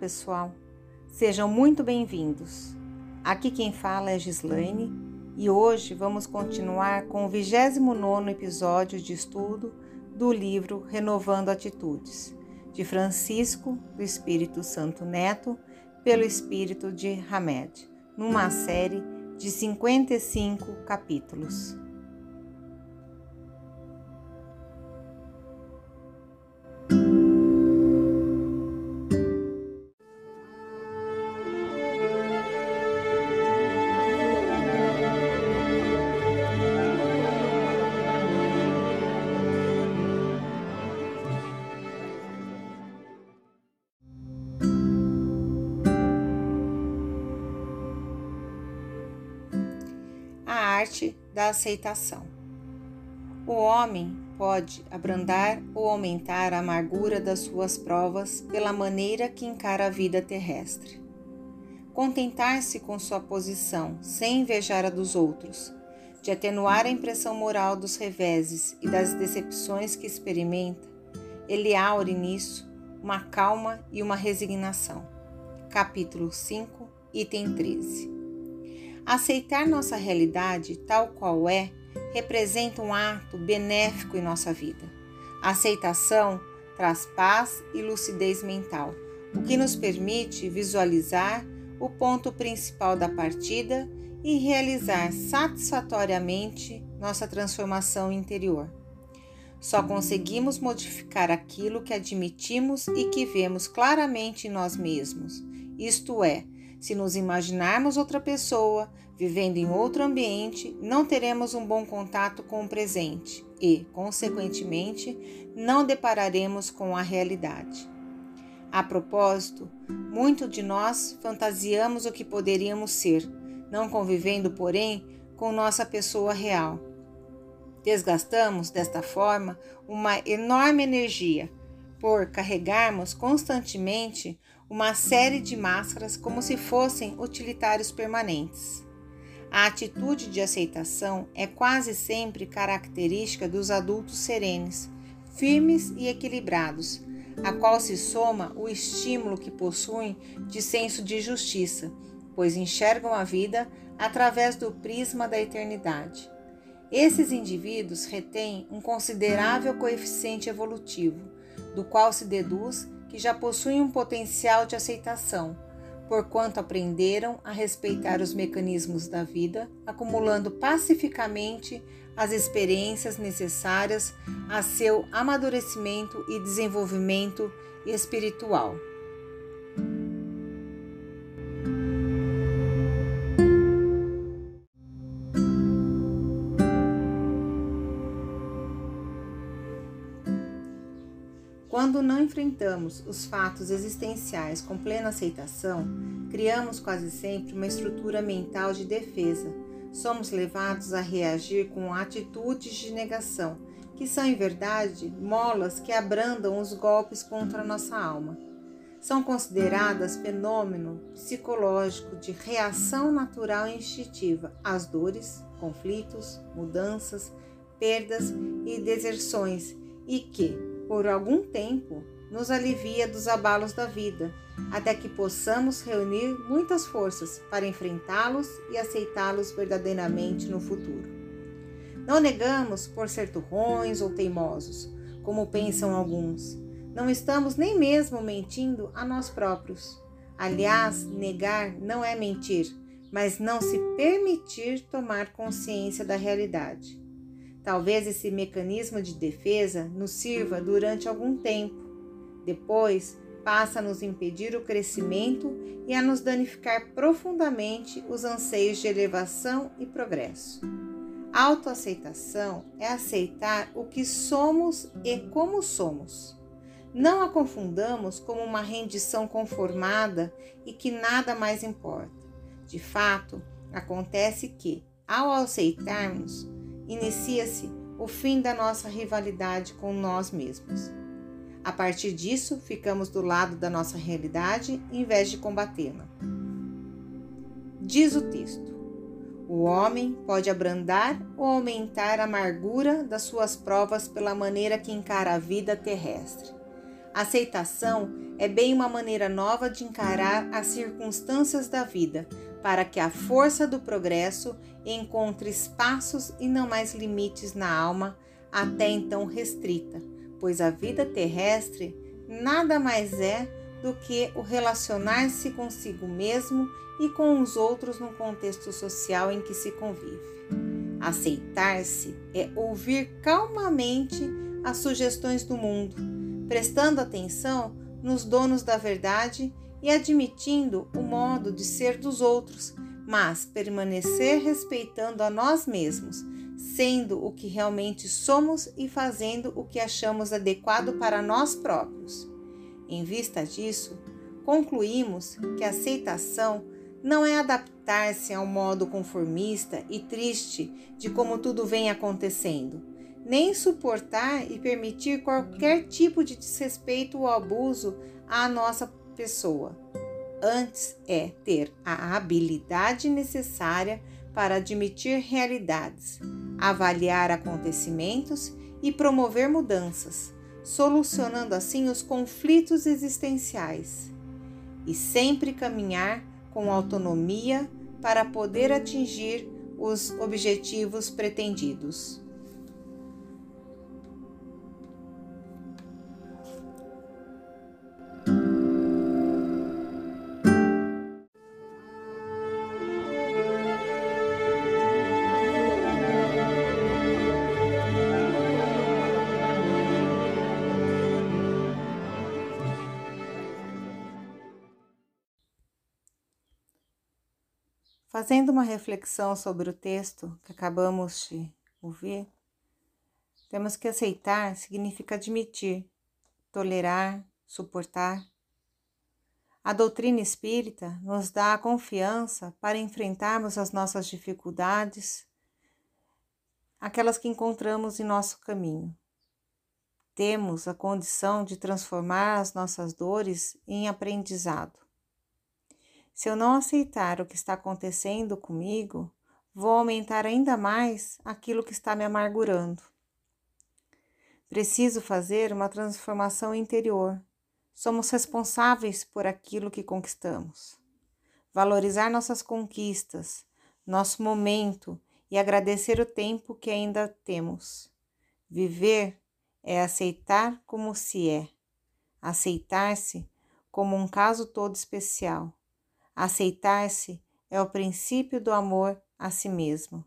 pessoal. Sejam muito bem-vindos. Aqui quem fala é Gislaine e hoje vamos continuar com o 29 episódio de estudo do livro Renovando Atitudes, de Francisco do Espírito Santo Neto, pelo Espírito de Hamed, numa série de 55 capítulos. Arte da aceitação. O homem pode abrandar ou aumentar a amargura das suas provas pela maneira que encara a vida terrestre. Contentar-se com sua posição, sem invejar a dos outros, de atenuar a impressão moral dos reveses e das decepções que experimenta, ele aure nisso uma calma e uma resignação. Capítulo 5, item 13. Aceitar nossa realidade tal qual é representa um ato benéfico em nossa vida. A aceitação traz paz e lucidez mental, o que nos permite visualizar o ponto principal da partida e realizar satisfatoriamente nossa transformação interior. Só conseguimos modificar aquilo que admitimos e que vemos claramente em nós mesmos, isto é, se nos imaginarmos outra pessoa vivendo em outro ambiente, não teremos um bom contato com o presente e, consequentemente, não depararemos com a realidade. A propósito, muito de nós fantasiamos o que poderíamos ser, não convivendo, porém, com nossa pessoa real. Desgastamos, desta forma, uma enorme energia por carregarmos constantemente uma série de máscaras como se fossem utilitários permanentes. A atitude de aceitação é quase sempre característica dos adultos serenes, firmes e equilibrados, a qual se soma o estímulo que possuem de senso de justiça, pois enxergam a vida através do prisma da eternidade. Esses indivíduos retêm um considerável coeficiente evolutivo, do qual se deduz que já possuem um potencial de aceitação, porquanto aprenderam a respeitar os mecanismos da vida, acumulando pacificamente as experiências necessárias a seu amadurecimento e desenvolvimento espiritual. Quando não enfrentamos os fatos existenciais com plena aceitação, criamos quase sempre uma estrutura mental de defesa. Somos levados a reagir com atitudes de negação, que são, em verdade, molas que abrandam os golpes contra nossa alma. São consideradas fenômeno psicológico de reação natural e instintiva às dores, conflitos, mudanças, perdas e deserções, e que, por algum tempo, nos alivia dos abalos da vida, até que possamos reunir muitas forças para enfrentá-los e aceitá-los verdadeiramente no futuro. Não negamos por ser turrões ou teimosos, como pensam alguns. Não estamos nem mesmo mentindo a nós próprios. Aliás, negar não é mentir, mas não se permitir tomar consciência da realidade. Talvez esse mecanismo de defesa nos sirva durante algum tempo. Depois, passa a nos impedir o crescimento e a nos danificar profundamente os anseios de elevação e progresso. Autoaceitação é aceitar o que somos e como somos. Não a confundamos como uma rendição conformada e que nada mais importa. De fato, acontece que, ao aceitarmos, inicia-se o fim da nossa rivalidade com nós mesmos. A partir disso, ficamos do lado da nossa realidade em vez de combatê-la. Diz o texto: O homem pode abrandar ou aumentar a amargura das suas provas pela maneira que encara a vida terrestre. A aceitação é bem uma maneira nova de encarar as circunstâncias da vida, para que a força do progresso encontre espaços e não mais limites na alma, até então restrita, pois a vida terrestre nada mais é do que o relacionar-se consigo mesmo e com os outros no contexto social em que se convive. Aceitar-se é ouvir calmamente as sugestões do mundo, prestando atenção nos donos da verdade e admitindo o modo de ser dos outros, mas permanecer respeitando a nós mesmos, sendo o que realmente somos e fazendo o que achamos adequado para nós próprios. Em vista disso, concluímos que a aceitação não é adaptar-se ao modo conformista e triste de como tudo vem acontecendo, nem suportar e permitir qualquer tipo de desrespeito ou abuso à nossa pessoa. Antes é ter a habilidade necessária para admitir realidades, avaliar acontecimentos e promover mudanças, solucionando assim os conflitos existenciais. E sempre caminhar com autonomia para poder atingir os objetivos pretendidos. Fazendo uma reflexão sobre o texto que acabamos de ouvir, temos que aceitar significa admitir, tolerar, suportar. A doutrina espírita nos dá a confiança para enfrentarmos as nossas dificuldades, aquelas que encontramos em nosso caminho. Temos a condição de transformar as nossas dores em aprendizado. Se eu não aceitar o que está acontecendo comigo, vou aumentar ainda mais aquilo que está me amargurando. Preciso fazer uma transformação interior. Somos responsáveis por aquilo que conquistamos. Valorizar nossas conquistas, nosso momento e agradecer o tempo que ainda temos. Viver é aceitar como se é, aceitar-se como um caso todo especial Aceitar-se é o princípio do amor a si mesmo.